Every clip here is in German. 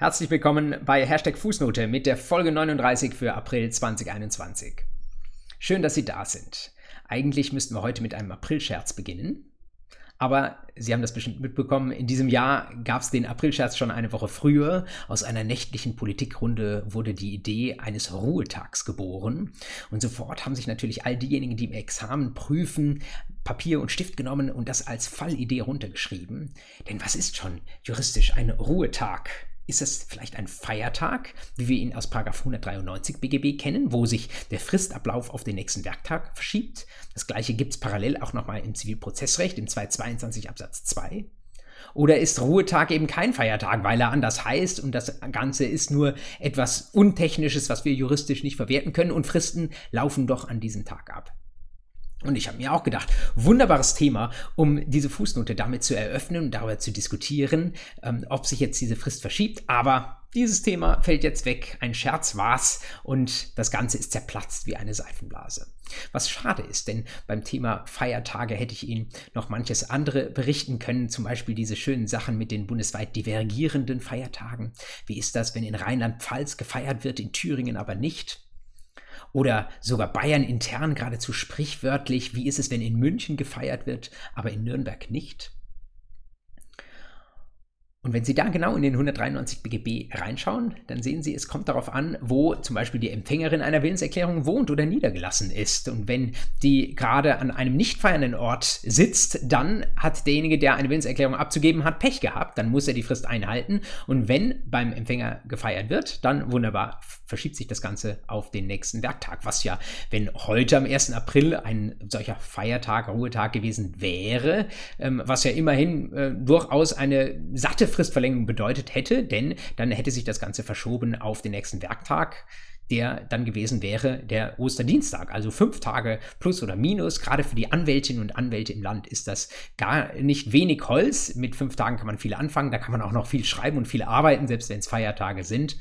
Herzlich willkommen bei Hashtag Fußnote mit der Folge 39 für April 2021. Schön, dass Sie da sind. Eigentlich müssten wir heute mit einem Aprilscherz beginnen. Aber Sie haben das bestimmt mitbekommen, in diesem Jahr gab es den Aprilscherz schon eine Woche früher. Aus einer nächtlichen Politikrunde wurde die Idee eines Ruhetags geboren. Und sofort haben sich natürlich all diejenigen, die im Examen prüfen, Papier und Stift genommen und das als Fallidee runtergeschrieben. Denn was ist schon juristisch ein Ruhetag? Ist es vielleicht ein Feiertag, wie wir ihn aus 193 BGB kennen, wo sich der Fristablauf auf den nächsten Werktag verschiebt? Das gleiche gibt es parallel auch nochmal im Zivilprozessrecht, im 222 Absatz 2. Oder ist Ruhetag eben kein Feiertag, weil er anders heißt und das Ganze ist nur etwas Untechnisches, was wir juristisch nicht verwerten können und Fristen laufen doch an diesem Tag ab? Und ich habe mir auch gedacht, wunderbares Thema, um diese Fußnote damit zu eröffnen und darüber zu diskutieren, ähm, ob sich jetzt diese Frist verschiebt. Aber dieses Thema fällt jetzt weg. Ein Scherz war's und das Ganze ist zerplatzt wie eine Seifenblase. Was schade ist, denn beim Thema Feiertage hätte ich Ihnen noch manches andere berichten können, zum Beispiel diese schönen Sachen mit den bundesweit divergierenden Feiertagen. Wie ist das, wenn in Rheinland-Pfalz gefeiert wird, in Thüringen aber nicht? Oder sogar Bayern intern geradezu sprichwörtlich, wie ist es, wenn in München gefeiert wird, aber in Nürnberg nicht? Und wenn Sie da genau in den 193 BGB reinschauen, dann sehen Sie, es kommt darauf an, wo zum Beispiel die Empfängerin einer Willenserklärung wohnt oder niedergelassen ist. Und wenn die gerade an einem nicht feiernden Ort sitzt, dann hat derjenige, der eine Willenserklärung abzugeben hat, Pech gehabt. Dann muss er die Frist einhalten. Und wenn beim Empfänger gefeiert wird, dann wunderbar verschiebt sich das Ganze auf den nächsten Werktag. Was ja, wenn heute am 1. April ein solcher Feiertag, Ruhetag gewesen wäre, ähm, was ja immerhin äh, durchaus eine satte Fristverlängerung bedeutet hätte, denn dann hätte sich das Ganze verschoben auf den nächsten Werktag der dann gewesen wäre der Osterdienstag. Also fünf Tage plus oder minus. Gerade für die Anwältinnen und Anwälte im Land ist das gar nicht wenig Holz. Mit fünf Tagen kann man viel anfangen. Da kann man auch noch viel schreiben und viel arbeiten, selbst wenn es Feiertage sind.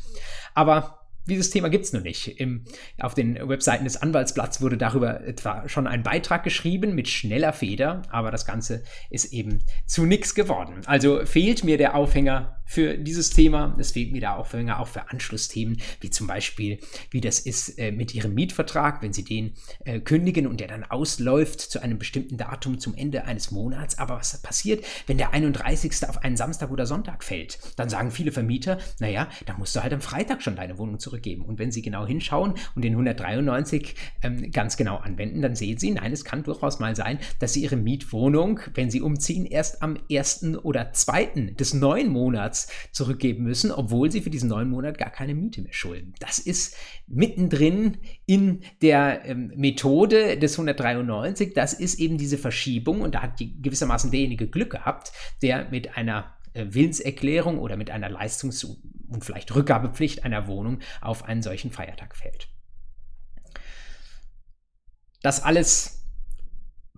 Aber dieses Thema gibt es noch nicht. Im, auf den Webseiten des Anwaltsblatts wurde darüber etwa schon ein Beitrag geschrieben mit schneller Feder, aber das Ganze ist eben zu nichts geworden. Also fehlt mir der Aufhänger für dieses Thema. Es fehlt mir der Aufhänger auch für Anschlussthemen, wie zum Beispiel, wie das ist äh, mit Ihrem Mietvertrag, wenn Sie den äh, kündigen und der dann ausläuft zu einem bestimmten Datum zum Ende eines Monats. Aber was passiert, wenn der 31. auf einen Samstag oder Sonntag fällt? Dann sagen viele Vermieter, naja, da musst du halt am Freitag schon deine Wohnung zurück zurückgeben. Und wenn Sie genau hinschauen und den 193 ähm, ganz genau anwenden, dann sehen Sie, nein, es kann durchaus mal sein, dass Sie Ihre Mietwohnung, wenn Sie umziehen, erst am ersten oder zweiten des neuen Monats zurückgeben müssen, obwohl Sie für diesen neuen Monat gar keine Miete mehr schulden. Das ist mittendrin in der ähm, Methode des 193. Das ist eben diese Verschiebung und da hat die, gewissermaßen derjenige Glück gehabt, der mit einer äh, Willenserklärung oder mit einer Leistungs- und vielleicht Rückgabepflicht einer Wohnung auf einen solchen Feiertag fällt. Das alles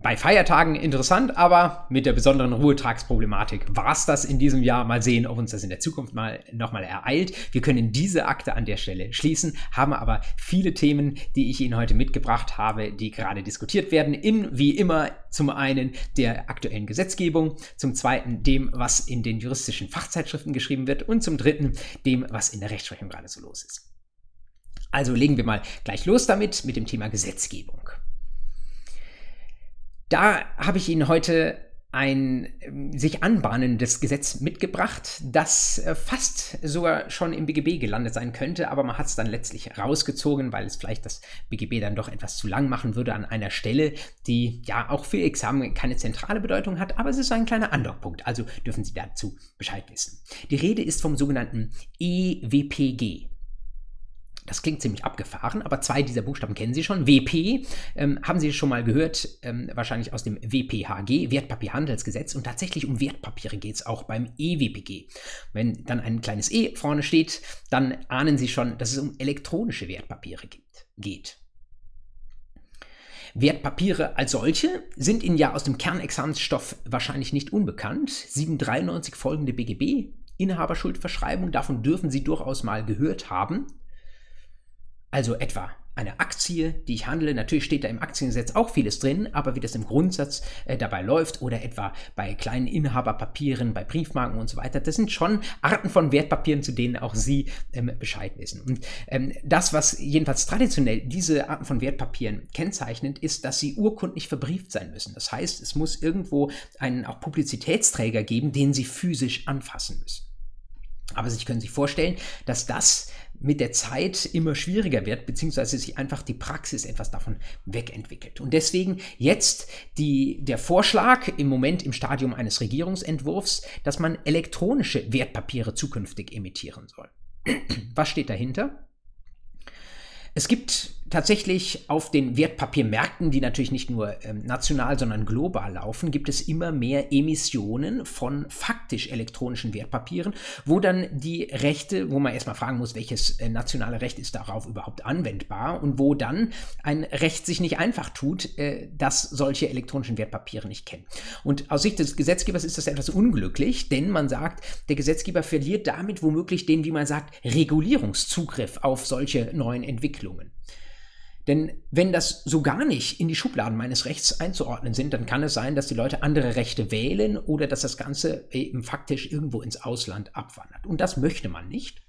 bei Feiertagen interessant, aber mit der besonderen Ruhetagsproblematik war es das in diesem Jahr. Mal sehen, ob uns das in der Zukunft mal nochmal ereilt. Wir können diese Akte an der Stelle schließen, haben aber viele Themen, die ich Ihnen heute mitgebracht habe, die gerade diskutiert werden. In, wie immer, zum einen der aktuellen Gesetzgebung, zum zweiten dem, was in den juristischen Fachzeitschriften geschrieben wird und zum dritten dem, was in der Rechtsprechung gerade so los ist. Also legen wir mal gleich los damit, mit dem Thema Gesetzgebung. Da habe ich Ihnen heute ein ähm, sich anbahnendes Gesetz mitgebracht, das äh, fast sogar schon im BGB gelandet sein könnte, aber man hat es dann letztlich rausgezogen, weil es vielleicht das BGB dann doch etwas zu lang machen würde an einer Stelle, die ja auch für Examen keine zentrale Bedeutung hat, aber es ist ein kleiner Andockpunkt, also dürfen Sie dazu Bescheid wissen. Die Rede ist vom sogenannten EWPG, das klingt ziemlich abgefahren, aber zwei dieser Buchstaben kennen Sie schon. WP ähm, haben Sie schon mal gehört, ähm, wahrscheinlich aus dem WPHG, Wertpapierhandelsgesetz. Und tatsächlich um Wertpapiere geht es auch beim EWPG. Wenn dann ein kleines E vorne steht, dann ahnen Sie schon, dass es um elektronische Wertpapiere geht. Wertpapiere als solche sind Ihnen ja aus dem Kernexamensstoff wahrscheinlich nicht unbekannt. 793 folgende BGB, Inhaberschuldverschreibung, davon dürfen Sie durchaus mal gehört haben. Also etwa eine Aktie, die ich handle. Natürlich steht da im Aktiengesetz auch vieles drin, aber wie das im Grundsatz äh, dabei läuft oder etwa bei kleinen Inhaberpapieren, bei Briefmarken und so weiter, das sind schon Arten von Wertpapieren, zu denen auch Sie ähm, Bescheid wissen. Und ähm, das, was jedenfalls traditionell diese Arten von Wertpapieren kennzeichnet, ist, dass sie urkundlich verbrieft sein müssen. Das heißt, es muss irgendwo einen auch Publizitätsträger geben, den Sie physisch anfassen müssen. Aber Sie können sich vorstellen, dass das mit der Zeit immer schwieriger wird, beziehungsweise sich einfach die Praxis etwas davon wegentwickelt. Und deswegen jetzt die, der Vorschlag im Moment im Stadium eines Regierungsentwurfs, dass man elektronische Wertpapiere zukünftig emittieren soll. Was steht dahinter? Es gibt tatsächlich auf den Wertpapiermärkten, die natürlich nicht nur ähm, national, sondern global laufen, gibt es immer mehr Emissionen von faktisch elektronischen Wertpapieren, wo dann die Rechte, wo man erstmal fragen muss, welches äh, nationale Recht ist darauf überhaupt anwendbar und wo dann ein Recht sich nicht einfach tut, äh, dass solche elektronischen Wertpapiere nicht kennen. Und aus Sicht des Gesetzgebers ist das etwas unglücklich, denn man sagt, der Gesetzgeber verliert damit womöglich den, wie man sagt, Regulierungszugriff auf solche neuen Entwicklungen. Denn wenn das so gar nicht in die Schubladen meines Rechts einzuordnen sind, dann kann es sein, dass die Leute andere Rechte wählen oder dass das Ganze eben faktisch irgendwo ins Ausland abwandert. Und das möchte man nicht.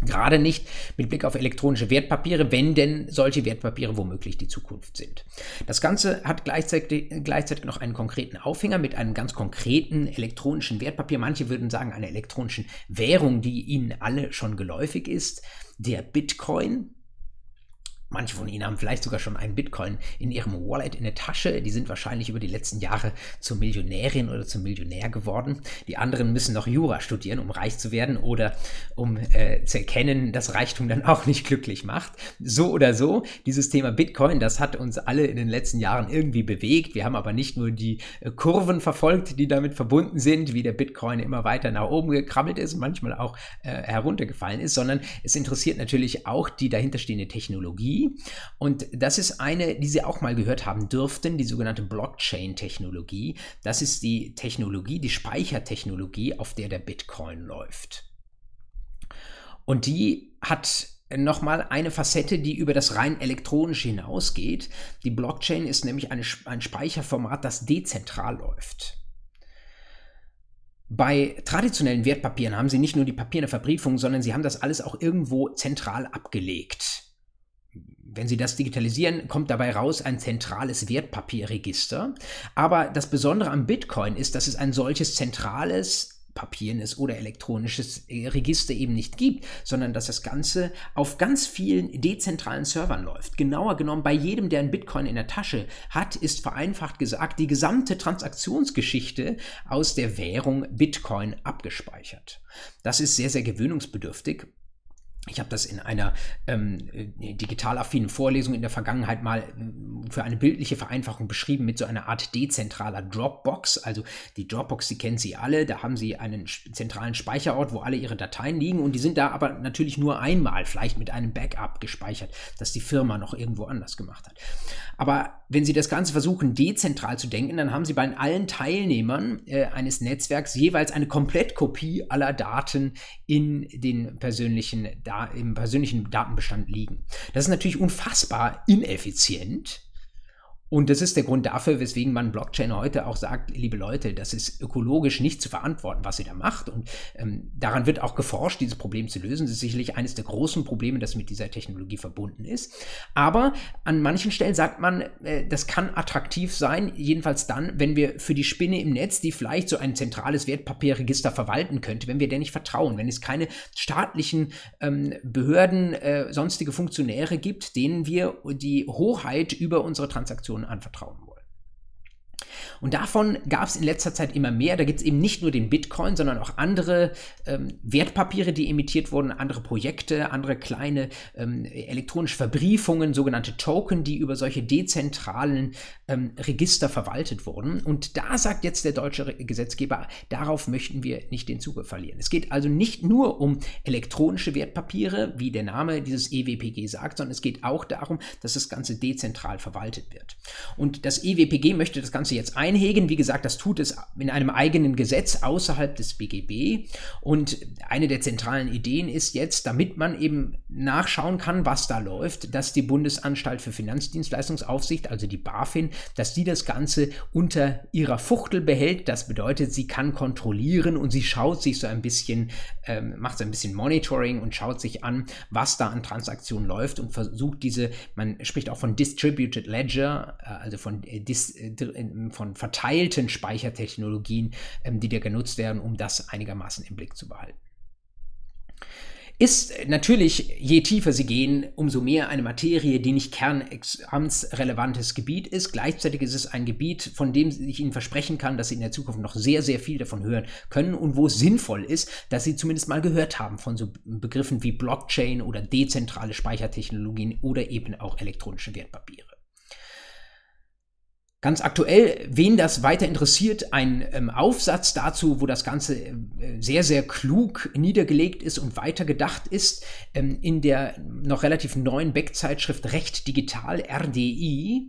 Gerade nicht mit Blick auf elektronische Wertpapiere, wenn denn solche Wertpapiere womöglich die Zukunft sind. Das Ganze hat gleichzeitig, gleichzeitig noch einen konkreten Aufhänger mit einem ganz konkreten elektronischen Wertpapier. Manche würden sagen einer elektronischen Währung, die Ihnen alle schon geläufig ist, der Bitcoin. Manche von Ihnen haben vielleicht sogar schon einen Bitcoin in Ihrem Wallet in der Tasche. Die sind wahrscheinlich über die letzten Jahre zur Millionärin oder zum Millionär geworden. Die anderen müssen noch Jura studieren, um reich zu werden oder um äh, zu erkennen, dass Reichtum dann auch nicht glücklich macht. So oder so, dieses Thema Bitcoin, das hat uns alle in den letzten Jahren irgendwie bewegt. Wir haben aber nicht nur die äh, Kurven verfolgt, die damit verbunden sind, wie der Bitcoin immer weiter nach oben gekrabbelt ist, manchmal auch äh, heruntergefallen ist, sondern es interessiert natürlich auch die dahinterstehende Technologie und das ist eine, die Sie auch mal gehört haben dürften, die sogenannte Blockchain-Technologie. Das ist die Technologie, die Speichertechnologie, auf der der Bitcoin läuft. Und die hat nochmal eine Facette, die über das rein elektronische hinausgeht. Die Blockchain ist nämlich eine, ein Speicherformat, das dezentral läuft. Bei traditionellen Wertpapieren haben sie nicht nur die Papierne Verbriefung, sondern sie haben das alles auch irgendwo zentral abgelegt. Wenn Sie das digitalisieren, kommt dabei raus ein zentrales Wertpapierregister. Aber das Besondere am Bitcoin ist, dass es ein solches zentrales papiernes oder elektronisches äh, Register eben nicht gibt, sondern dass das Ganze auf ganz vielen dezentralen Servern läuft. Genauer genommen, bei jedem, der ein Bitcoin in der Tasche hat, ist vereinfacht gesagt die gesamte Transaktionsgeschichte aus der Währung Bitcoin abgespeichert. Das ist sehr, sehr gewöhnungsbedürftig ich habe das in einer ähm, äh, digital affinen Vorlesung in der Vergangenheit mal äh, für eine bildliche Vereinfachung beschrieben mit so einer Art dezentraler Dropbox. Also die Dropbox, die kennen Sie alle, da haben Sie einen zentralen Speicherort, wo alle Ihre Dateien liegen und die sind da aber natürlich nur einmal, vielleicht mit einem Backup gespeichert, das die Firma noch irgendwo anders gemacht hat. Aber wenn Sie das Ganze versuchen, dezentral zu denken, dann haben Sie bei allen Teilnehmern äh, eines Netzwerks jeweils eine Komplettkopie aller Daten in den persönlichen Daten im persönlichen Datenbestand liegen. Das ist natürlich unfassbar ineffizient und das ist der Grund dafür, weswegen man Blockchain heute auch sagt, liebe Leute, das ist ökologisch nicht zu verantworten, was ihr da macht. Und ähm, daran wird auch geforscht, dieses Problem zu lösen. Das ist sicherlich eines der großen Probleme, das mit dieser Technologie verbunden ist. Aber an manchen Stellen sagt man, äh, das kann attraktiv sein, jedenfalls dann, wenn wir für die Spinne im Netz, die vielleicht so ein zentrales Wertpapierregister verwalten könnte, wenn wir der nicht vertrauen, wenn es keine staatlichen ähm, Behörden, äh, sonstige Funktionäre gibt, denen wir die Hoheit über unsere Transaktionen anvertrauen wollen. Und davon gab es in letzter Zeit immer mehr. Da gibt es eben nicht nur den Bitcoin, sondern auch andere ähm, Wertpapiere, die emittiert wurden, andere Projekte, andere kleine ähm, elektronische Verbriefungen, sogenannte Token, die über solche dezentralen ähm, Register verwaltet wurden. Und da sagt jetzt der deutsche Gesetzgeber, darauf möchten wir nicht den Zugriff verlieren. Es geht also nicht nur um elektronische Wertpapiere, wie der Name dieses EWPG sagt, sondern es geht auch darum, dass das Ganze dezentral verwaltet wird. Und das EWPG möchte das Ganze Ganze jetzt einhegen. Wie gesagt, das tut es in einem eigenen Gesetz außerhalb des BGB. Und eine der zentralen Ideen ist jetzt, damit man eben nachschauen kann, was da läuft, dass die Bundesanstalt für Finanzdienstleistungsaufsicht, also die BaFin, dass die das Ganze unter ihrer Fuchtel behält. Das bedeutet, sie kann kontrollieren und sie schaut sich so ein bisschen, ähm, macht so ein bisschen Monitoring und schaut sich an, was da an Transaktionen läuft und versucht diese, man spricht auch von Distributed Ledger, äh, also von, äh, dis, äh, von verteilten Speichertechnologien, ähm, die da genutzt werden, um das einigermaßen im Blick zu behalten ist natürlich, je tiefer sie gehen, umso mehr eine Materie, die nicht kernexamensrelevantes Gebiet ist. Gleichzeitig ist es ein Gebiet, von dem ich Ihnen versprechen kann, dass Sie in der Zukunft noch sehr, sehr viel davon hören können und wo es sinnvoll ist, dass Sie zumindest mal gehört haben von so Begriffen wie Blockchain oder dezentrale Speichertechnologien oder eben auch elektronische Wertpapiere. Ganz aktuell, wen das weiter interessiert, ein ähm, Aufsatz dazu, wo das Ganze äh, sehr, sehr klug niedergelegt ist und weitergedacht ist, ähm, in der noch relativ neuen Beck-Zeitschrift Recht Digital RDI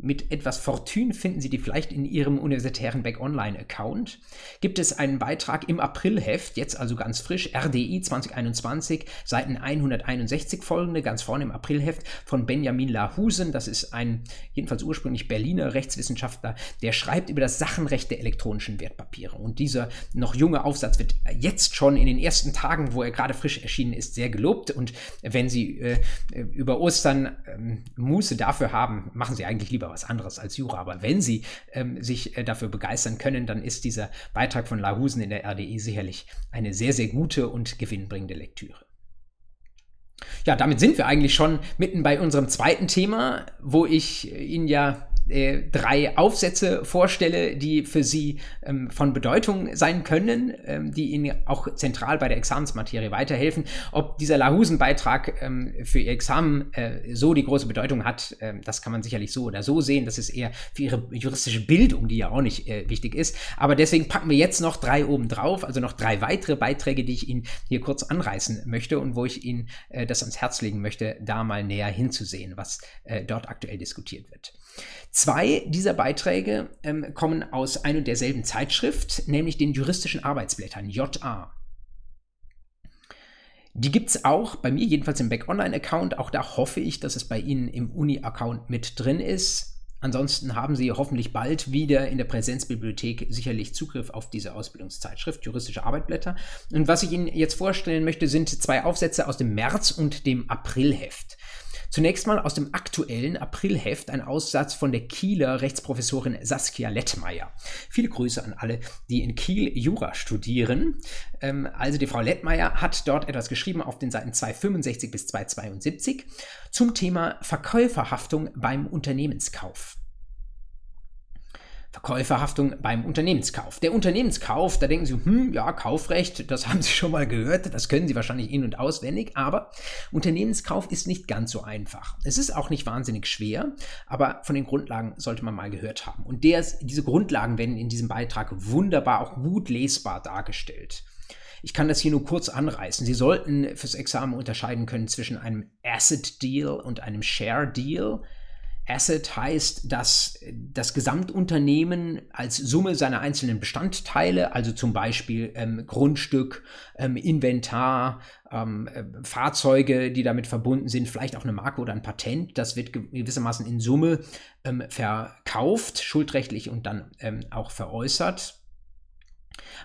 mit etwas Fortune finden Sie die vielleicht in Ihrem universitären Back Online Account. Gibt es einen Beitrag im Aprilheft, jetzt also ganz frisch, RDI 2021, Seiten 161 folgende, ganz vorne im Aprilheft von Benjamin Lahusen. Das ist ein jedenfalls ursprünglich Berliner Rechtswissenschaftler, der schreibt über das Sachenrecht der elektronischen Wertpapiere. Und dieser noch junge Aufsatz wird jetzt schon in den ersten Tagen, wo er gerade frisch erschienen ist, sehr gelobt. Und wenn Sie äh, über Ostern ähm, Muße dafür haben, machen Sie eigentlich lieber was anderes als Jura. Aber wenn Sie ähm, sich äh, dafür begeistern können, dann ist dieser Beitrag von Lahusen in der RDI sicherlich eine sehr, sehr gute und gewinnbringende Lektüre. Ja, damit sind wir eigentlich schon mitten bei unserem zweiten Thema, wo ich Ihnen ja äh, drei Aufsätze vorstelle, die für Sie ähm, von Bedeutung sein können, ähm, die Ihnen auch zentral bei der Examensmaterie weiterhelfen. Ob dieser Lahusen-Beitrag ähm, für Ihr Examen äh, so die große Bedeutung hat, äh, das kann man sicherlich so oder so sehen. Das ist eher für Ihre juristische Bildung, die ja auch nicht äh, wichtig ist. Aber deswegen packen wir jetzt noch drei oben drauf, also noch drei weitere Beiträge, die ich Ihnen hier kurz anreißen möchte und wo ich Ihnen äh, das ans Herz legen möchte, da mal näher hinzusehen, was dort aktuell diskutiert wird. Zwei dieser Beiträge ähm, kommen aus ein und derselben Zeitschrift, nämlich den juristischen Arbeitsblättern, JA. Die gibt es auch bei mir, jedenfalls im Back Online-Account. Auch da hoffe ich, dass es bei Ihnen im Uni-Account mit drin ist. Ansonsten haben Sie hoffentlich bald wieder in der Präsenzbibliothek sicherlich Zugriff auf diese Ausbildungszeitschrift, juristische Arbeitblätter. Und was ich Ihnen jetzt vorstellen möchte, sind zwei Aufsätze aus dem März und dem Aprilheft. Zunächst mal aus dem aktuellen Aprilheft ein Aussatz von der Kieler Rechtsprofessorin Saskia Lettmeier. Viele Grüße an alle, die in Kiel Jura studieren. Ähm, also die Frau Lettmeier hat dort etwas geschrieben auf den Seiten 265 bis 272 zum Thema Verkäuferhaftung beim Unternehmenskauf. Verkäuferhaftung beim Unternehmenskauf. Der Unternehmenskauf, da denken Sie, hm, ja, Kaufrecht, das haben Sie schon mal gehört, das können Sie wahrscheinlich in- und auswendig, aber Unternehmenskauf ist nicht ganz so einfach. Es ist auch nicht wahnsinnig schwer, aber von den Grundlagen sollte man mal gehört haben. Und der, diese Grundlagen werden in diesem Beitrag wunderbar, auch gut lesbar dargestellt. Ich kann das hier nur kurz anreißen. Sie sollten fürs Examen unterscheiden können zwischen einem Asset Deal und einem Share Deal. Asset heißt, dass das Gesamtunternehmen als Summe seiner einzelnen Bestandteile, also zum Beispiel ähm, Grundstück, ähm, Inventar, ähm, äh, Fahrzeuge, die damit verbunden sind, vielleicht auch eine Marke oder ein Patent, das wird gewissermaßen in Summe ähm, verkauft, schuldrechtlich und dann ähm, auch veräußert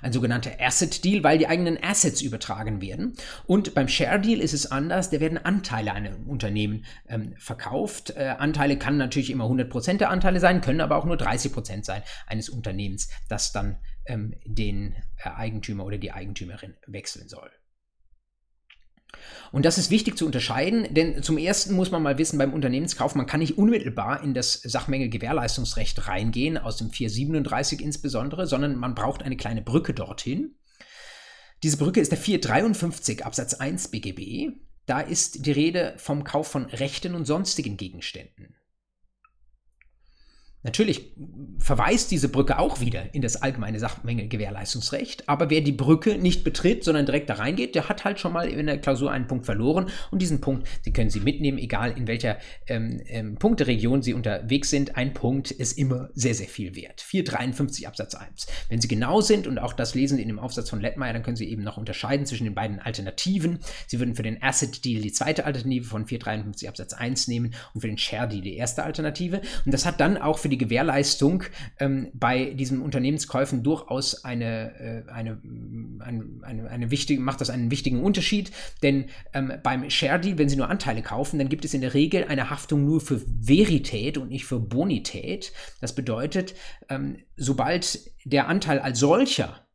ein sogenannter Asset Deal, weil die eigenen Assets übertragen werden. Und beim Share Deal ist es anders, da werden Anteile an einem Unternehmen ähm, verkauft. Äh, Anteile kann natürlich immer 100% der Anteile sein, können aber auch nur 30% sein eines Unternehmens, das dann ähm, den äh, Eigentümer oder die Eigentümerin wechseln soll. Und das ist wichtig zu unterscheiden, denn zum ersten muss man mal wissen, beim Unternehmenskauf, man kann nicht unmittelbar in das Sachmängel-Gewährleistungsrecht reingehen, aus dem 437 insbesondere, sondern man braucht eine kleine Brücke dorthin. Diese Brücke ist der 453 Absatz 1 BGB. Da ist die Rede vom Kauf von Rechten und sonstigen Gegenständen. Natürlich verweist diese Brücke auch wieder in das allgemeine Sachmängelgewährleistungsrecht, aber wer die Brücke nicht betritt, sondern direkt da reingeht, der hat halt schon mal in der Klausur einen Punkt verloren und diesen Punkt, den können Sie mitnehmen, egal in welcher ähm, ähm, Punkteregion Sie unterwegs sind. Ein Punkt ist immer sehr, sehr viel wert. 453 Absatz 1. Wenn Sie genau sind und auch das lesen Sie in dem Aufsatz von Lettmeier, dann können Sie eben noch unterscheiden zwischen den beiden Alternativen. Sie würden für den Asset Deal die zweite Alternative von 453 Absatz 1 nehmen und für den Share Deal die erste Alternative. Und das hat dann auch für die Gewährleistung ähm, bei diesen Unternehmenskäufen durchaus eine, äh, eine, eine, eine, eine, wichtige, macht das einen wichtigen Unterschied, denn ähm, beim Share Deal, wenn Sie nur Anteile kaufen, dann gibt es in der Regel eine Haftung nur für Verität und nicht für Bonität. Das bedeutet, ähm, sobald der Anteil als solcher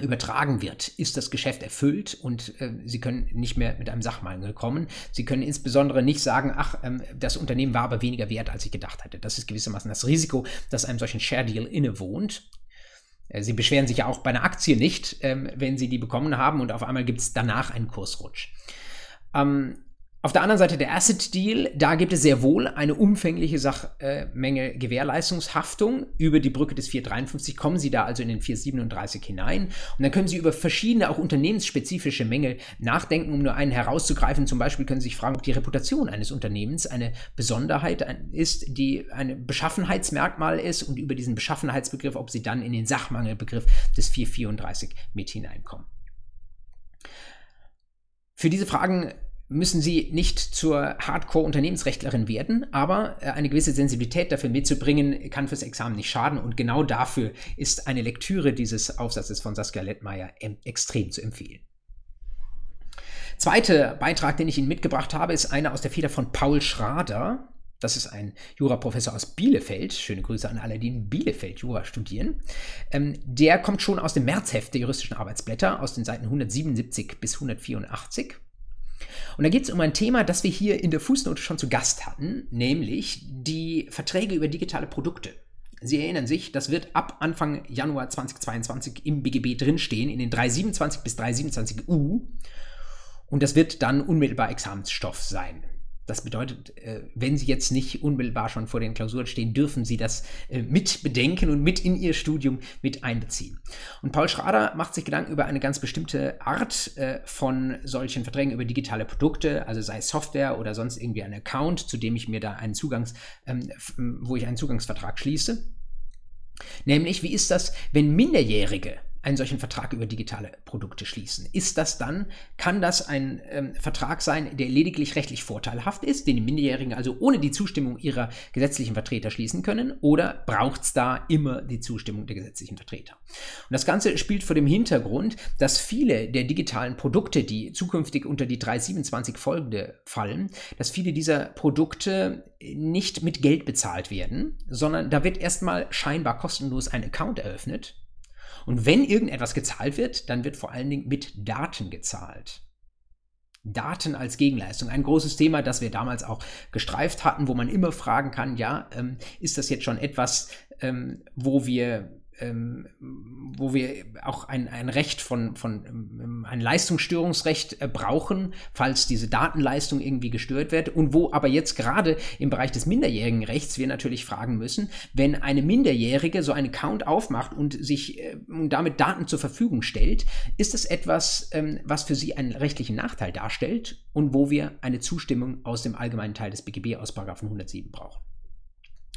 übertragen wird, ist das Geschäft erfüllt und äh, Sie können nicht mehr mit einem Sachmangel kommen. Sie können insbesondere nicht sagen, ach, ähm, das Unternehmen war aber weniger wert, als ich gedacht hatte. Das ist gewissermaßen das Risiko, das einem solchen Share Deal innewohnt. Äh, Sie beschweren sich ja auch bei einer Aktie nicht, ähm, wenn Sie die bekommen haben und auf einmal gibt es danach einen Kursrutsch. Ähm, auf der anderen Seite der Asset Deal, da gibt es sehr wohl eine umfängliche Sachmenge Gewährleistungshaftung. Über die Brücke des 453 kommen Sie da also in den 437 hinein. Und dann können Sie über verschiedene, auch unternehmensspezifische Mängel nachdenken, um nur einen herauszugreifen. Zum Beispiel können Sie sich fragen, ob die Reputation eines Unternehmens eine Besonderheit ist, die ein Beschaffenheitsmerkmal ist und über diesen Beschaffenheitsbegriff, ob Sie dann in den Sachmangelbegriff des 434 mit hineinkommen. Für diese Fragen müssen Sie nicht zur Hardcore-Unternehmensrechtlerin werden, aber äh, eine gewisse Sensibilität dafür mitzubringen, kann fürs Examen nicht schaden und genau dafür ist eine Lektüre dieses Aufsatzes von Saskia Lettmeier extrem zu empfehlen. Zweiter Beitrag, den ich Ihnen mitgebracht habe, ist einer aus der Feder von Paul Schrader. Das ist ein Juraprofessor aus Bielefeld. Schöne Grüße an alle, die in Bielefeld Jura studieren. Ähm, der kommt schon aus dem Märzheft der juristischen Arbeitsblätter, aus den Seiten 177 bis 184. Und da geht es um ein Thema, das wir hier in der Fußnote schon zu Gast hatten, nämlich die Verträge über digitale Produkte. Sie erinnern sich, das wird ab Anfang Januar 2022 im BGB drinstehen, in den 327 bis 327u. Und das wird dann unmittelbar Examensstoff sein. Das bedeutet, äh, wenn Sie jetzt nicht unmittelbar schon vor den Klausuren stehen, dürfen Sie das äh, mit bedenken und mit in Ihr Studium mit einbeziehen. Und Paul Schrader macht sich Gedanken über eine ganz bestimmte Art äh, von solchen Verträgen über digitale Produkte, also sei es Software oder sonst irgendwie ein Account, zu dem ich mir da einen Zugangs, ähm, wo ich einen Zugangsvertrag schließe. Nämlich, wie ist das, wenn Minderjährige einen solchen Vertrag über digitale Produkte schließen. Ist das dann, kann das ein ähm, Vertrag sein, der lediglich rechtlich vorteilhaft ist, den die Minderjährigen also ohne die Zustimmung ihrer gesetzlichen Vertreter schließen können, oder braucht es da immer die Zustimmung der gesetzlichen Vertreter? Und das Ganze spielt vor dem Hintergrund, dass viele der digitalen Produkte, die zukünftig unter die 327 folgende fallen, dass viele dieser Produkte nicht mit Geld bezahlt werden, sondern da wird erstmal scheinbar kostenlos ein Account eröffnet und wenn irgendetwas gezahlt wird, dann wird vor allen Dingen mit Daten gezahlt. Daten als Gegenleistung. Ein großes Thema, das wir damals auch gestreift hatten, wo man immer fragen kann, ja, ähm, ist das jetzt schon etwas, ähm, wo wir ähm, wo wir auch ein, ein Recht von, von ähm, ein Leistungsstörungsrecht äh, brauchen, falls diese Datenleistung irgendwie gestört wird und wo aber jetzt gerade im Bereich des minderjährigen Rechts wir natürlich fragen müssen, wenn eine Minderjährige so einen Account aufmacht und sich äh, damit Daten zur Verfügung stellt, ist es etwas, ähm, was für sie einen rechtlichen Nachteil darstellt und wo wir eine Zustimmung aus dem allgemeinen Teil des BGB aus 107 brauchen.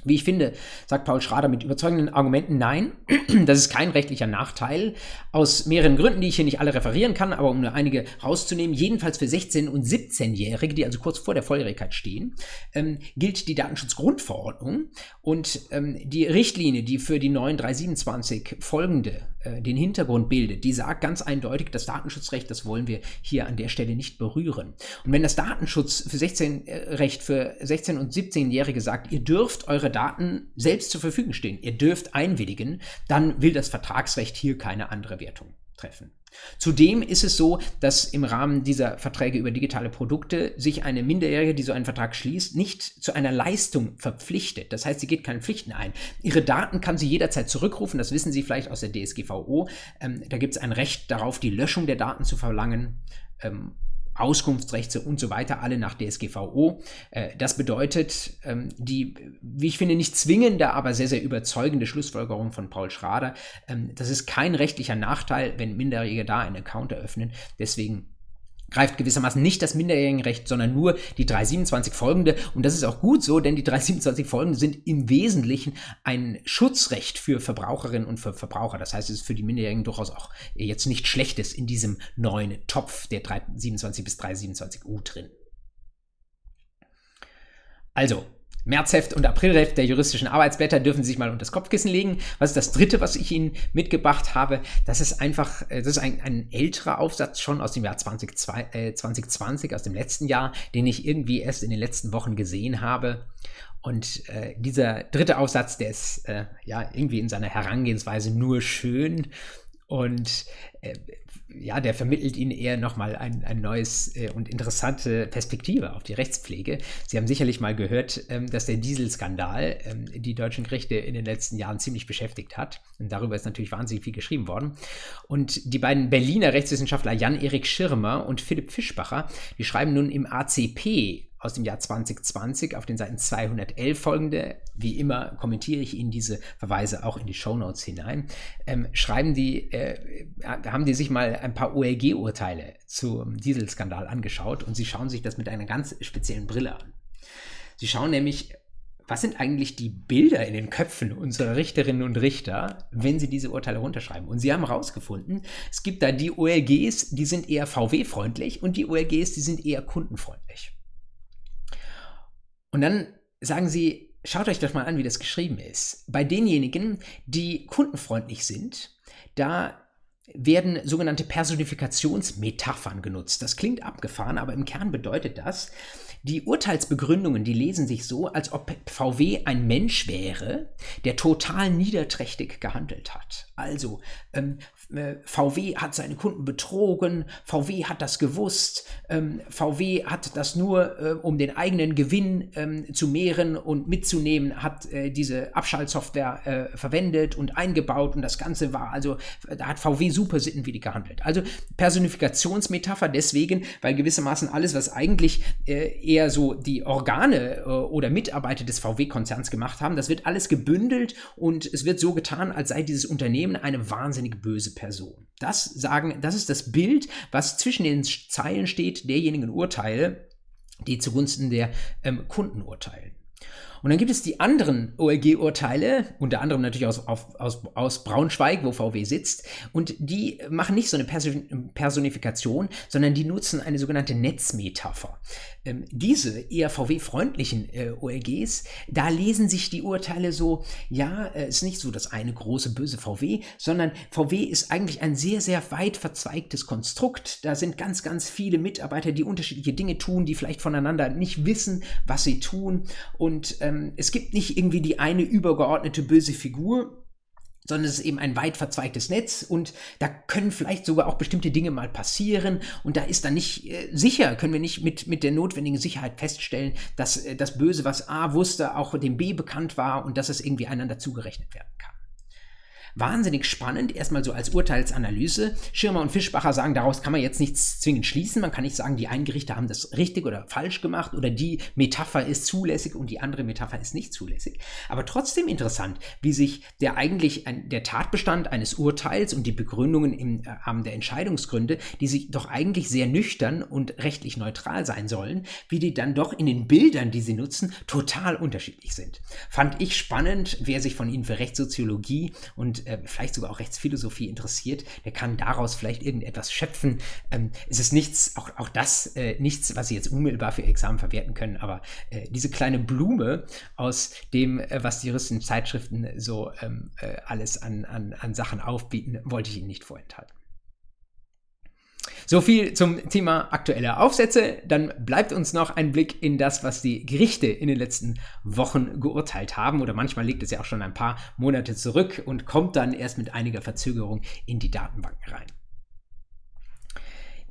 Wie ich finde, sagt Paul Schrader mit überzeugenden Argumenten, nein, das ist kein rechtlicher Nachteil. Aus mehreren Gründen, die ich hier nicht alle referieren kann, aber um nur einige rauszunehmen, jedenfalls für 16- und 17-Jährige, die also kurz vor der Volljährigkeit stehen, ähm, gilt die Datenschutzgrundverordnung und ähm, die Richtlinie, die für die neuen 327 folgende äh, den Hintergrund bildet, die sagt ganz eindeutig, das Datenschutzrecht, das wollen wir hier an der Stelle nicht berühren. Und wenn das Datenschutz für 16 äh, Recht für 16 und 17-Jährige sagt, ihr dürft eure Daten selbst zur Verfügung stehen, ihr dürft einwilligen, dann will das Vertragsrecht hier keine andere Wertung treffen. Zudem ist es so, dass im Rahmen dieser Verträge über digitale Produkte sich eine Minderjährige, die so einen Vertrag schließt, nicht zu einer Leistung verpflichtet. Das heißt, sie geht keine Pflichten ein. Ihre Daten kann sie jederzeit zurückrufen, das wissen Sie vielleicht aus der DSGVO. Ähm, da gibt es ein Recht darauf, die Löschung der Daten zu verlangen. Ähm, Auskunftsrechte und so weiter, alle nach DSGVO. Äh, das bedeutet, ähm, die, wie ich finde, nicht zwingende, aber sehr, sehr überzeugende Schlussfolgerung von Paul Schrader. Ähm, das ist kein rechtlicher Nachteil, wenn Minderjährige da einen Account eröffnen. Deswegen greift gewissermaßen nicht das Minderjährigenrecht, sondern nur die 327 folgende. Und das ist auch gut so, denn die 327 folgende sind im Wesentlichen ein Schutzrecht für Verbraucherinnen und für Verbraucher. Das heißt, es ist für die Minderjährigen durchaus auch jetzt nicht Schlechtes in diesem neuen Topf der 327 bis 327u drin. Also, Märzheft und Aprilheft der juristischen Arbeitsblätter dürfen Sie sich mal unter das Kopfkissen legen. Was ist das dritte, was ich Ihnen mitgebracht habe? Das ist einfach, äh, das ist ein, ein älterer Aufsatz schon aus dem Jahr 2020, äh, 2020, aus dem letzten Jahr, den ich irgendwie erst in den letzten Wochen gesehen habe. Und äh, dieser dritte Aufsatz, der ist äh, ja irgendwie in seiner Herangehensweise nur schön und äh, ja, der vermittelt Ihnen eher nochmal ein, ein neues äh, und interessante Perspektive auf die Rechtspflege. Sie haben sicherlich mal gehört, ähm, dass der Dieselskandal ähm, die deutschen Gerichte in den letzten Jahren ziemlich beschäftigt hat. Und darüber ist natürlich wahnsinnig viel geschrieben worden. Und die beiden Berliner Rechtswissenschaftler Jan-Erik Schirmer und Philipp Fischbacher, die schreiben nun im ACP aus dem Jahr 2020 auf den Seiten 211 folgende, wie immer kommentiere ich Ihnen diese Verweise auch in die Show Notes hinein, ähm, schreiben die, äh, haben die sich mal ein paar OLG-Urteile zum Dieselskandal angeschaut und sie schauen sich das mit einer ganz speziellen Brille an. Sie schauen nämlich, was sind eigentlich die Bilder in den Köpfen unserer Richterinnen und Richter, wenn sie diese Urteile runterschreiben? Und sie haben herausgefunden, es gibt da die OLGs, die sind eher VW-freundlich und die OLGs, die sind eher kundenfreundlich. Und dann sagen sie, schaut euch doch mal an, wie das geschrieben ist. Bei denjenigen, die kundenfreundlich sind, da werden sogenannte Personifikationsmetaphern genutzt. Das klingt abgefahren, aber im Kern bedeutet das, die Urteilsbegründungen, die lesen sich so, als ob VW ein Mensch wäre, der total niederträchtig gehandelt hat. Also ähm, äh, VW hat seine Kunden betrogen, VW hat das gewusst, ähm, VW hat das nur, äh, um den eigenen Gewinn ähm, zu mehren und mitzunehmen, hat äh, diese Abschaltsoftware äh, verwendet und eingebaut und das Ganze war, also da hat VW super sittenwidrig gehandelt. Also Personifikationsmetapher deswegen, weil gewissermaßen alles, was eigentlich äh, eher so die Organe äh, oder Mitarbeiter des VW-Konzerns gemacht haben, das wird alles gebündelt und es wird so getan, als sei dieses Unternehmen eine wahnsinnig böse Person. Das sagen, das ist das Bild, was zwischen den Zeilen steht derjenigen Urteile, die zugunsten der ähm, Kunden urteilen. Und dann gibt es die anderen OLG-Urteile, unter anderem natürlich aus, auf, aus, aus Braunschweig, wo VW sitzt. Und die machen nicht so eine Personifikation, sondern die nutzen eine sogenannte Netzmetapher. Ähm, diese eher VW-freundlichen äh, OLGs, da lesen sich die Urteile so, ja, es äh, ist nicht so das eine große böse VW, sondern VW ist eigentlich ein sehr, sehr weit verzweigtes Konstrukt. Da sind ganz, ganz viele Mitarbeiter, die unterschiedliche Dinge tun, die vielleicht voneinander nicht wissen, was sie tun. Und ähm, es gibt nicht irgendwie die eine übergeordnete böse Figur, sondern es ist eben ein weit verzweigtes Netz und da können vielleicht sogar auch bestimmte Dinge mal passieren und da ist dann nicht äh, sicher, können wir nicht mit, mit der notwendigen Sicherheit feststellen, dass äh, das Böse, was A wusste, auch dem B bekannt war und dass es irgendwie einander zugerechnet werden kann. Wahnsinnig spannend, erstmal so als Urteilsanalyse. Schirmer und Fischbacher sagen, daraus kann man jetzt nichts zwingend schließen. Man kann nicht sagen, die einen Gerichte haben das richtig oder falsch gemacht oder die Metapher ist zulässig und die andere Metapher ist nicht zulässig. Aber trotzdem interessant, wie sich der eigentlich ein, der Tatbestand eines Urteils und die Begründungen im Rahmen der Entscheidungsgründe, die sich doch eigentlich sehr nüchtern und rechtlich neutral sein sollen, wie die dann doch in den Bildern, die sie nutzen, total unterschiedlich sind. Fand ich spannend, wer sich von Ihnen für Rechtssoziologie und äh, vielleicht sogar auch Rechtsphilosophie interessiert, der kann daraus vielleicht irgendetwas schöpfen. Ähm, es ist nichts, auch, auch das äh, nichts, was Sie jetzt unmittelbar für Examen verwerten können, aber äh, diese kleine Blume aus dem, äh, was die juristischen Zeitschriften so ähm, äh, alles an, an, an Sachen aufbieten, wollte ich Ihnen nicht vorenthalten. So viel zum Thema aktuelle Aufsätze. Dann bleibt uns noch ein Blick in das, was die Gerichte in den letzten Wochen geurteilt haben. Oder manchmal liegt es ja auch schon ein paar Monate zurück und kommt dann erst mit einiger Verzögerung in die Datenbanken rein.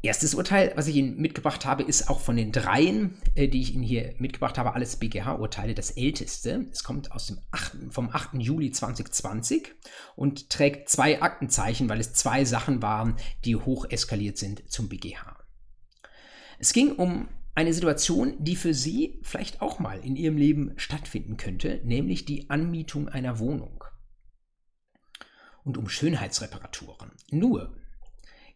Erstes Urteil, was ich Ihnen mitgebracht habe, ist auch von den dreien, äh, die ich Ihnen hier mitgebracht habe, alles BGH-Urteile, das älteste. Es kommt aus dem 8., vom 8. Juli 2020 und trägt zwei Aktenzeichen, weil es zwei Sachen waren, die hoch eskaliert sind zum BGH. Es ging um eine Situation, die für Sie vielleicht auch mal in Ihrem Leben stattfinden könnte, nämlich die Anmietung einer Wohnung. Und um Schönheitsreparaturen. Nur,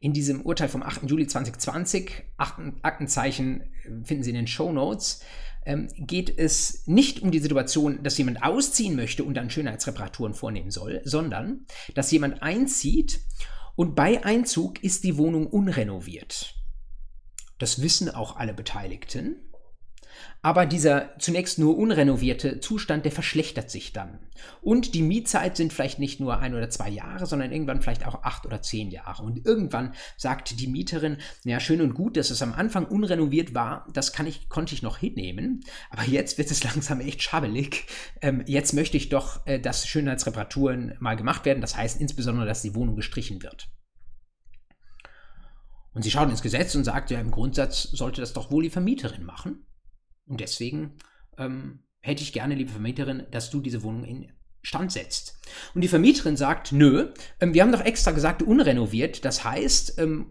in diesem Urteil vom 8. Juli 2020, Aktenzeichen äh, finden Sie in den Show Notes, ähm, geht es nicht um die Situation, dass jemand ausziehen möchte und dann Schönheitsreparaturen vornehmen soll, sondern dass jemand einzieht und bei Einzug ist die Wohnung unrenoviert. Das wissen auch alle Beteiligten. Aber dieser zunächst nur unrenovierte Zustand, der verschlechtert sich dann. Und die Mietzeit sind vielleicht nicht nur ein oder zwei Jahre, sondern irgendwann vielleicht auch acht oder zehn Jahre. Und irgendwann sagt die Mieterin, ja, schön und gut, dass es am Anfang unrenoviert war, das kann ich, konnte ich noch hinnehmen. Aber jetzt wird es langsam echt schabbelig. Ähm, jetzt möchte ich doch, äh, dass Schönheitsreparaturen mal gemacht werden. Das heißt insbesondere, dass die Wohnung gestrichen wird. Und sie schaut ins Gesetz und sagt, ja, im Grundsatz sollte das doch wohl die Vermieterin machen. Und deswegen ähm, hätte ich gerne, liebe Vermieterin, dass du diese Wohnung in Stand setzt. Und die Vermieterin sagt, nö, ähm, wir haben doch extra gesagt, unrenoviert. Das heißt, ähm,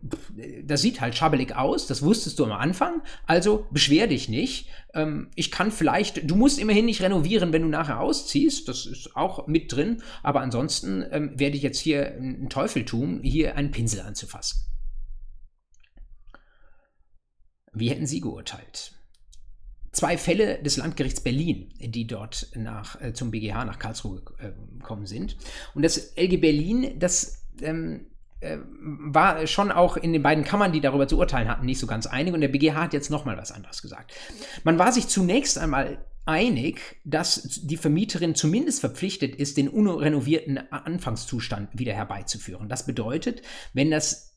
das sieht halt schabbelig aus, das wusstest du am Anfang, also beschwer dich nicht. Ähm, ich kann vielleicht, du musst immerhin nicht renovieren, wenn du nachher ausziehst, das ist auch mit drin, aber ansonsten werde ich jetzt hier einen Teufel tun, hier einen Pinsel anzufassen. Wie hätten Sie geurteilt? Zwei Fälle des Landgerichts Berlin, die dort nach, äh, zum BGH nach Karlsruhe äh, gekommen sind. Und das LG Berlin, das ähm, äh, war schon auch in den beiden Kammern, die darüber zu urteilen hatten, nicht so ganz einig. Und der BGH hat jetzt nochmal was anderes gesagt. Man war sich zunächst einmal einig, dass die Vermieterin zumindest verpflichtet ist, den unrenovierten Anfangszustand wieder herbeizuführen. Das bedeutet, wenn das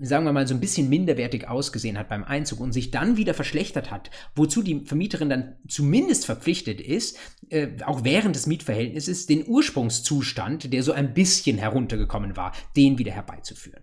sagen wir mal, so ein bisschen minderwertig ausgesehen hat beim Einzug und sich dann wieder verschlechtert hat, wozu die Vermieterin dann zumindest verpflichtet ist, äh, auch während des Mietverhältnisses, den Ursprungszustand, der so ein bisschen heruntergekommen war, den wieder herbeizuführen.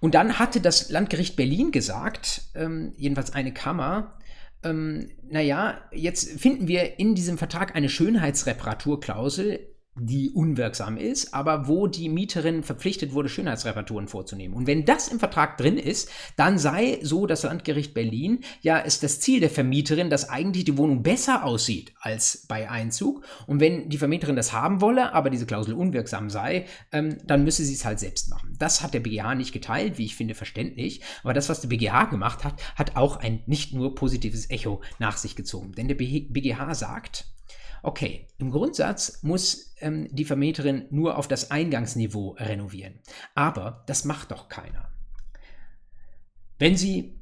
Und dann hatte das Landgericht Berlin gesagt, ähm, jedenfalls eine Kammer, ähm, naja, jetzt finden wir in diesem Vertrag eine Schönheitsreparaturklausel, die unwirksam ist, aber wo die Mieterin verpflichtet wurde, Schönheitsreparaturen vorzunehmen. Und wenn das im Vertrag drin ist, dann sei so das Landgericht Berlin, ja, ist das Ziel der Vermieterin, dass eigentlich die Wohnung besser aussieht als bei Einzug. Und wenn die Vermieterin das haben wolle, aber diese Klausel unwirksam sei, ähm, dann müsse sie es halt selbst machen. Das hat der BGH nicht geteilt, wie ich finde, verständlich. Aber das, was der BGH gemacht hat, hat auch ein nicht nur positives Echo nach sich gezogen. Denn der BGH sagt, Okay, im Grundsatz muss ähm, die Vermieterin nur auf das Eingangsniveau renovieren. Aber das macht doch keiner. Wenn sie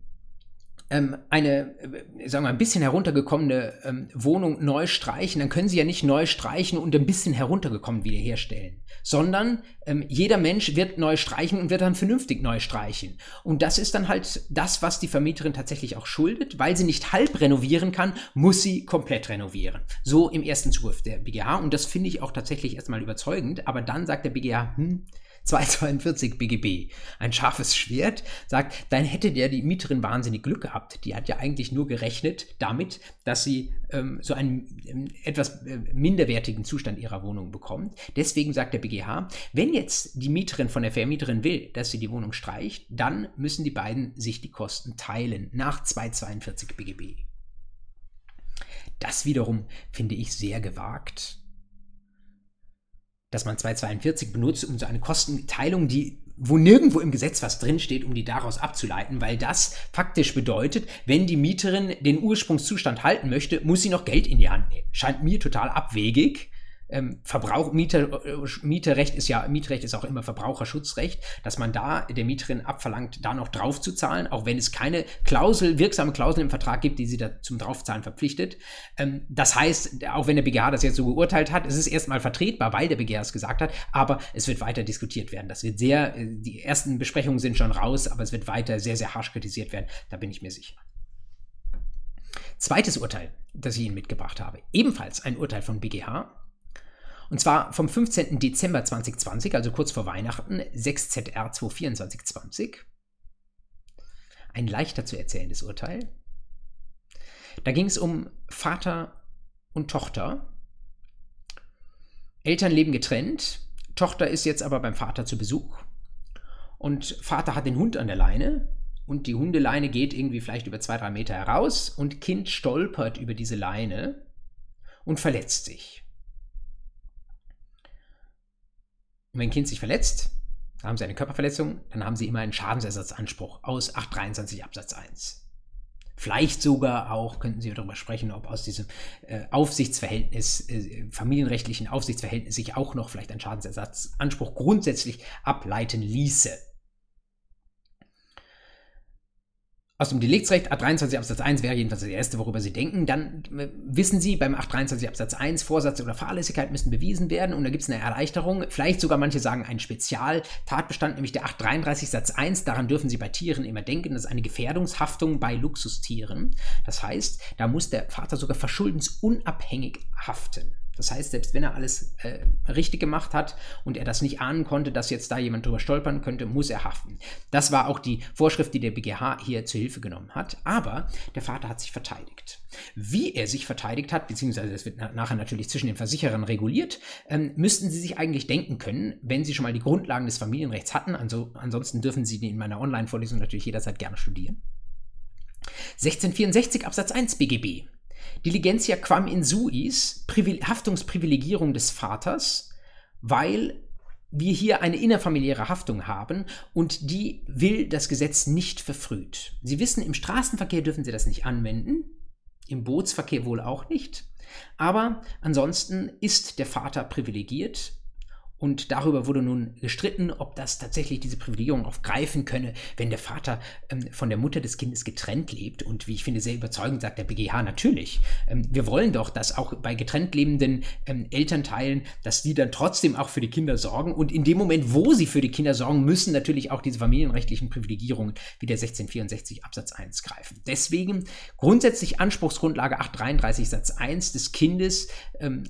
eine, äh, sagen wir, ein bisschen heruntergekommene ähm, Wohnung neu streichen, dann können Sie ja nicht neu streichen und ein bisschen heruntergekommen wiederherstellen, sondern ähm, jeder Mensch wird neu streichen und wird dann vernünftig neu streichen. Und das ist dann halt das, was die Vermieterin tatsächlich auch schuldet. Weil sie nicht halb renovieren kann, muss sie komplett renovieren. So im ersten Zugriff der BGH. Und das finde ich auch tatsächlich erstmal überzeugend. Aber dann sagt der BGH, hm, 242 BGB, ein scharfes Schwert, sagt, dann hätte der die Mieterin wahnsinnig Glück gehabt. Die hat ja eigentlich nur gerechnet damit, dass sie ähm, so einen ähm, etwas äh, minderwertigen Zustand ihrer Wohnung bekommt. Deswegen sagt der BGH, wenn jetzt die Mieterin von der Vermieterin will, dass sie die Wohnung streicht, dann müssen die beiden sich die Kosten teilen nach 242 BGB. Das wiederum finde ich sehr gewagt dass man 242 benutzt, um so eine Kostenteilung, die wo nirgendwo im Gesetz was drinsteht, um die daraus abzuleiten, weil das faktisch bedeutet, wenn die Mieterin den Ursprungszustand halten möchte, muss sie noch Geld in die Hand nehmen. Scheint mir total abwegig ähm, Verbrauch, Mieter, äh, Mieterrecht ist ja, Mietrecht ist auch immer Verbraucherschutzrecht, dass man da der Mieterin abverlangt, da noch drauf zu zahlen, auch wenn es keine Klausel, wirksame Klausel im Vertrag gibt, die sie da zum Draufzahlen verpflichtet. Ähm, das heißt, auch wenn der BGH das jetzt so geurteilt hat, es ist erstmal vertretbar, weil der BGH es gesagt hat, aber es wird weiter diskutiert werden. Das wird sehr, äh, die ersten Besprechungen sind schon raus, aber es wird weiter sehr, sehr harsch kritisiert werden, da bin ich mir sicher. Zweites Urteil, das ich Ihnen mitgebracht habe. Ebenfalls ein Urteil von BGH, und zwar vom 15. Dezember 2020, also kurz vor Weihnachten, 6ZR 22420. Ein leichter zu erzählendes Urteil. Da ging es um Vater und Tochter. Eltern leben getrennt. Tochter ist jetzt aber beim Vater zu Besuch. Und Vater hat den Hund an der Leine und die Hundeleine geht irgendwie vielleicht über zwei, drei Meter heraus und Kind stolpert über diese Leine und verletzt sich. Und wenn Kind sich verletzt, haben Sie eine Körperverletzung, dann haben Sie immer einen Schadensersatzanspruch aus 823 Absatz 1. Vielleicht sogar auch, könnten Sie darüber sprechen, ob aus diesem äh, Aufsichtsverhältnis, äh, familienrechtlichen Aufsichtsverhältnis sich auch noch vielleicht ein Schadensersatzanspruch grundsätzlich ableiten ließe. Aus dem Deliktsrecht 823 Absatz 1 wäre jedenfalls das erste, worüber Sie denken. Dann äh, wissen Sie, beim 823 Absatz 1 Vorsatz oder Fahrlässigkeit müssen bewiesen werden und da gibt es eine Erleichterung. Vielleicht sogar manche sagen ein Spezialtatbestand, nämlich der 833 Satz 1. Daran dürfen Sie bei Tieren immer denken. Das ist eine Gefährdungshaftung bei Luxustieren. Das heißt, da muss der Vater sogar verschuldensunabhängig haften. Das heißt, selbst wenn er alles äh, richtig gemacht hat und er das nicht ahnen konnte, dass jetzt da jemand drüber stolpern könnte, muss er haften. Das war auch die Vorschrift, die der BGH hier zur Hilfe genommen hat. Aber der Vater hat sich verteidigt. Wie er sich verteidigt hat, beziehungsweise das wird nachher natürlich zwischen den Versicherern reguliert, ähm, müssten Sie sich eigentlich denken können, wenn Sie schon mal die Grundlagen des Familienrechts hatten. Also, ansonsten dürfen Sie die in meiner Online-Vorlesung natürlich jederzeit gerne studieren. 1664 Absatz 1 BGB Diligentia quam in suis, Haftungsprivilegierung des Vaters, weil wir hier eine innerfamiliäre Haftung haben und die will das Gesetz nicht verfrüht. Sie wissen, im Straßenverkehr dürfen Sie das nicht anwenden, im Bootsverkehr wohl auch nicht, aber ansonsten ist der Vater privilegiert und darüber wurde nun gestritten, ob das tatsächlich diese Privilegierung aufgreifen könne, wenn der Vater ähm, von der Mutter des Kindes getrennt lebt. Und wie ich finde, sehr überzeugend sagt der BGH natürlich. Ähm, wir wollen doch, dass auch bei getrennt lebenden ähm, Elternteilen, dass die dann trotzdem auch für die Kinder sorgen. Und in dem Moment, wo sie für die Kinder sorgen, müssen natürlich auch diese familienrechtlichen Privilegierungen wie der 1664 Absatz 1 greifen. Deswegen grundsätzlich Anspruchsgrundlage 833 Satz 1 des Kindes ähm,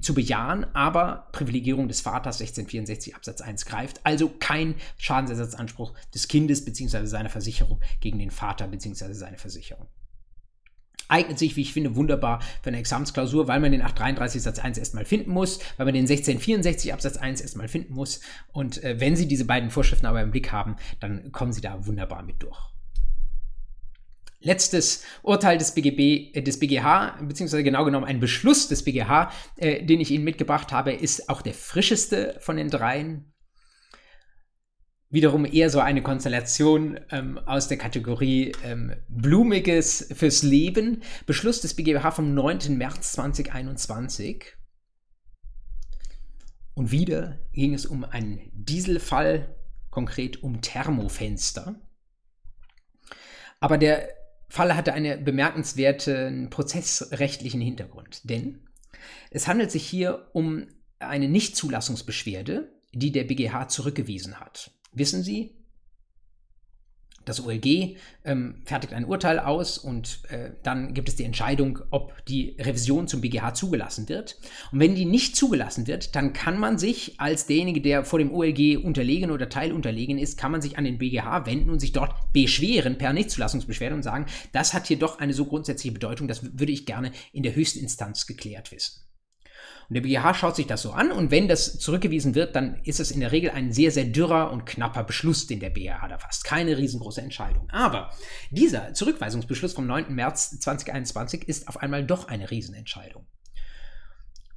zu bejahen, aber Privilegierung des Vaters 1664 Absatz 1 greift, also kein Schadensersatzanspruch des Kindes bzw. seiner Versicherung gegen den Vater bzw. seine Versicherung. Eignet sich, wie ich finde, wunderbar für eine Examensklausur, weil man den 833 Satz 1 erstmal finden muss, weil man den 1664 Absatz 1 erstmal finden muss. Und äh, wenn Sie diese beiden Vorschriften aber im Blick haben, dann kommen Sie da wunderbar mit durch. Letztes Urteil des BGB, äh, des BGH, beziehungsweise genau genommen ein Beschluss des BGH, äh, den ich Ihnen mitgebracht habe, ist auch der frischeste von den dreien. Wiederum eher so eine Konstellation ähm, aus der Kategorie ähm, Blumiges fürs Leben. Beschluss des BGH vom 9. März 2021. Und wieder ging es um einen Dieselfall, konkret um Thermofenster. Aber der Fall hatte einen bemerkenswerten prozessrechtlichen Hintergrund, denn es handelt sich hier um eine Nichtzulassungsbeschwerde, die der BGH zurückgewiesen hat. Wissen Sie, das OLG ähm, fertigt ein Urteil aus und äh, dann gibt es die Entscheidung, ob die Revision zum BGH zugelassen wird. Und wenn die nicht zugelassen wird, dann kann man sich als derjenige, der vor dem OLG unterlegen oder teilunterlegen ist, kann man sich an den BGH wenden und sich dort beschweren per Nichtzulassungsbeschwerde und sagen, das hat hier doch eine so grundsätzliche Bedeutung, das würde ich gerne in der höchsten Instanz geklärt wissen. Und der BGH schaut sich das so an und wenn das zurückgewiesen wird, dann ist es in der Regel ein sehr, sehr dürrer und knapper Beschluss, den der BGH da fasst. Keine riesengroße Entscheidung. Aber dieser Zurückweisungsbeschluss vom 9. März 2021 ist auf einmal doch eine Riesenentscheidung.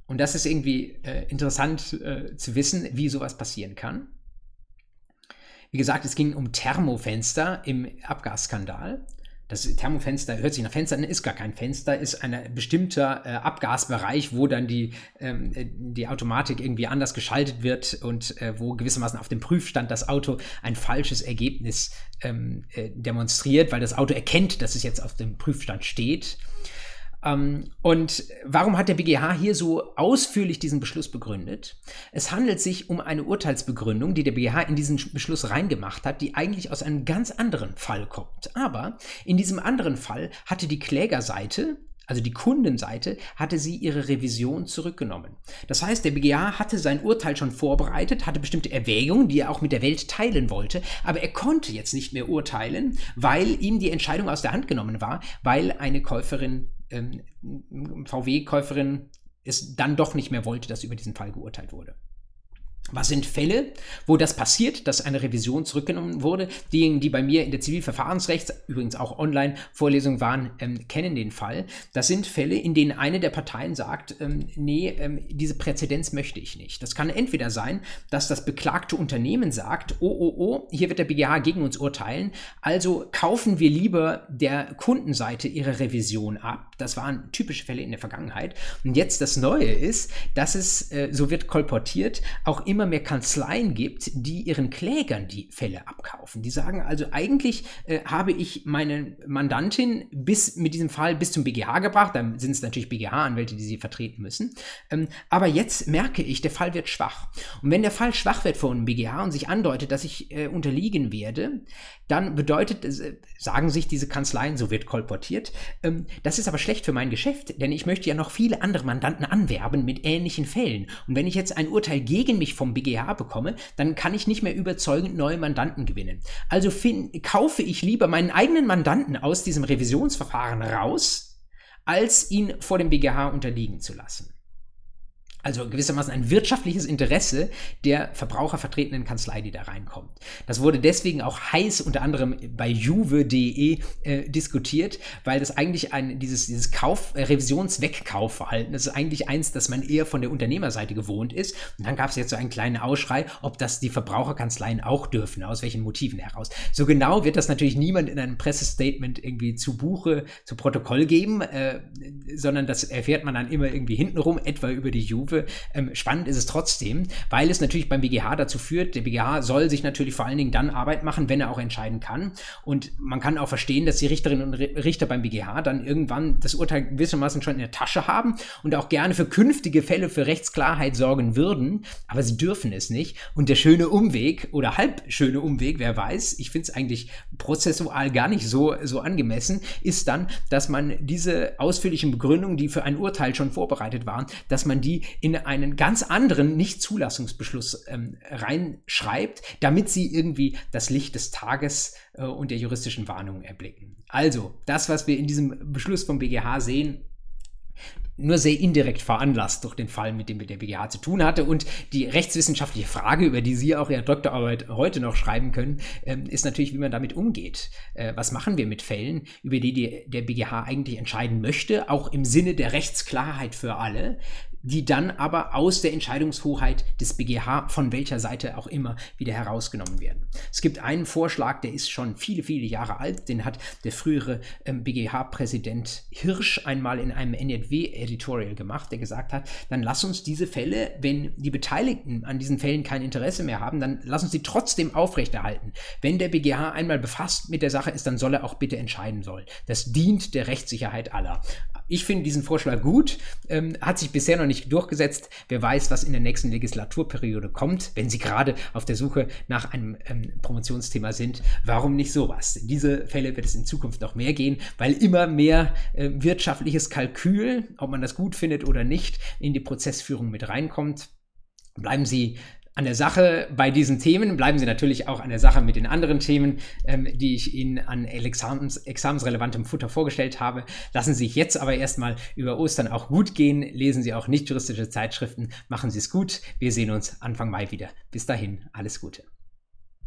Und das ist irgendwie äh, interessant äh, zu wissen, wie sowas passieren kann. Wie gesagt, es ging um Thermofenster im Abgasskandal. Das Thermofenster hört sich nach Fenster an, ist gar kein Fenster, ist ein bestimmter äh, Abgasbereich, wo dann die, ähm, die Automatik irgendwie anders geschaltet wird und äh, wo gewissermaßen auf dem Prüfstand das Auto ein falsches Ergebnis ähm, äh, demonstriert, weil das Auto erkennt, dass es jetzt auf dem Prüfstand steht. Ähm, und warum hat der BGH hier so ausführlich diesen Beschluss begründet? Es handelt sich um eine Urteilsbegründung, die der BGH in diesen Beschluss reingemacht hat, die eigentlich aus einem ganz anderen Fall kommt. Aber in diesem anderen Fall hatte die Klägerseite, also die Kundenseite, hatte sie ihre Revision zurückgenommen. Das heißt, der BGH hatte sein Urteil schon vorbereitet, hatte bestimmte Erwägungen, die er auch mit der Welt teilen wollte, aber er konnte jetzt nicht mehr urteilen, weil ihm die Entscheidung aus der Hand genommen war, weil eine Käuferin ähm, VW-Käuferin es dann doch nicht mehr wollte, dass über diesen Fall geurteilt wurde. Was sind Fälle, wo das passiert, dass eine Revision zurückgenommen wurde? Diejenigen, die bei mir in der Zivilverfahrensrechts, übrigens auch Online-Vorlesung waren, ähm, kennen den Fall. Das sind Fälle, in denen eine der Parteien sagt, ähm, nee, ähm, diese Präzedenz möchte ich nicht. Das kann entweder sein, dass das beklagte Unternehmen sagt, oh, oh, oh, hier wird der BGH gegen uns urteilen, also kaufen wir lieber der Kundenseite ihre Revision ab. Das waren typische Fälle in der Vergangenheit. Und jetzt das Neue ist, dass es, äh, so wird kolportiert, auch immer mehr Kanzleien gibt, die ihren Klägern die Fälle abkaufen. Die sagen also, eigentlich äh, habe ich meine Mandantin bis mit diesem Fall bis zum BGH gebracht, dann sind es natürlich BGH-Anwälte, die sie vertreten müssen. Ähm, aber jetzt merke ich, der Fall wird schwach. Und wenn der Fall schwach wird vor einem BGH und sich andeutet, dass ich äh, unterliegen werde, dann bedeutet, äh, sagen sich diese Kanzleien, so wird kolportiert, ähm, das ist aber schlecht für mein Geschäft, denn ich möchte ja noch viele andere Mandanten anwerben mit ähnlichen Fällen. Und wenn ich jetzt ein Urteil gegen mich vom BGH bekomme, dann kann ich nicht mehr überzeugend neue Mandanten gewinnen. Also kaufe ich lieber meinen eigenen Mandanten aus diesem Revisionsverfahren raus, als ihn vor dem BGH unterliegen zu lassen also gewissermaßen ein wirtschaftliches Interesse der verbrauchervertretenden Kanzlei, die da reinkommt. Das wurde deswegen auch heiß unter anderem bei juve.de äh, diskutiert, weil das eigentlich ein, dieses, dieses Kauf, äh, Revisionswegkaufverhalten, das ist eigentlich eins, das man eher von der Unternehmerseite gewohnt ist. Und dann gab es jetzt so einen kleinen Ausschrei, ob das die Verbraucherkanzleien auch dürfen, aus welchen Motiven heraus. So genau wird das natürlich niemand in einem Pressestatement irgendwie zu Buche, zu Protokoll geben, äh, sondern das erfährt man dann immer irgendwie hintenrum, etwa über die Juve Stufe. Ähm, spannend ist es trotzdem, weil es natürlich beim BGH dazu führt, der BGH soll sich natürlich vor allen Dingen dann Arbeit machen, wenn er auch entscheiden kann. Und man kann auch verstehen, dass die Richterinnen und Richter beim BGH dann irgendwann das Urteil gewissermaßen schon in der Tasche haben und auch gerne für künftige Fälle für Rechtsklarheit sorgen würden, aber sie dürfen es nicht. Und der schöne Umweg oder halb schöne Umweg, wer weiß, ich finde es eigentlich prozessual gar nicht so, so angemessen, ist dann, dass man diese ausführlichen Begründungen, die für ein Urteil schon vorbereitet waren, dass man die in einen ganz anderen Nichtzulassungsbeschluss ähm, reinschreibt, damit sie irgendwie das Licht des Tages äh, und der juristischen Warnung erblicken. Also, das, was wir in diesem Beschluss vom BGH sehen, nur sehr indirekt veranlasst durch den Fall, mit dem der BGH zu tun hatte. Und die rechtswissenschaftliche Frage, über die Sie auch Ihre Doktorarbeit heute noch schreiben können, ähm, ist natürlich, wie man damit umgeht. Äh, was machen wir mit Fällen, über die der BGH eigentlich entscheiden möchte, auch im Sinne der Rechtsklarheit für alle? Die dann aber aus der Entscheidungshoheit des BGH von welcher Seite auch immer wieder herausgenommen werden. Es gibt einen Vorschlag, der ist schon viele, viele Jahre alt, den hat der frühere ähm, BGH-Präsident Hirsch einmal in einem NRW-Editorial gemacht, der gesagt hat, dann lass uns diese Fälle, wenn die Beteiligten an diesen Fällen kein Interesse mehr haben, dann lass uns sie trotzdem aufrechterhalten. Wenn der BGH einmal befasst mit der Sache ist, dann soll er auch bitte entscheiden sollen. Das dient der Rechtssicherheit aller. Ich finde diesen Vorschlag gut, ähm, hat sich bisher noch nicht durchgesetzt. Wer weiß, was in der nächsten Legislaturperiode kommt, wenn Sie gerade auf der Suche nach einem ähm, Promotionsthema sind. Warum nicht sowas? In diese Fälle wird es in Zukunft noch mehr gehen, weil immer mehr äh, wirtschaftliches Kalkül, ob man das gut findet oder nicht, in die Prozessführung mit reinkommt. Bleiben Sie an der Sache bei diesen Themen. Bleiben Sie natürlich auch an der Sache mit den anderen Themen, ähm, die ich Ihnen an Examens, examensrelevantem Futter vorgestellt habe. Lassen Sie sich jetzt aber erstmal über Ostern auch gut gehen. Lesen Sie auch nicht juristische Zeitschriften. Machen Sie es gut. Wir sehen uns Anfang Mai wieder. Bis dahin, alles Gute.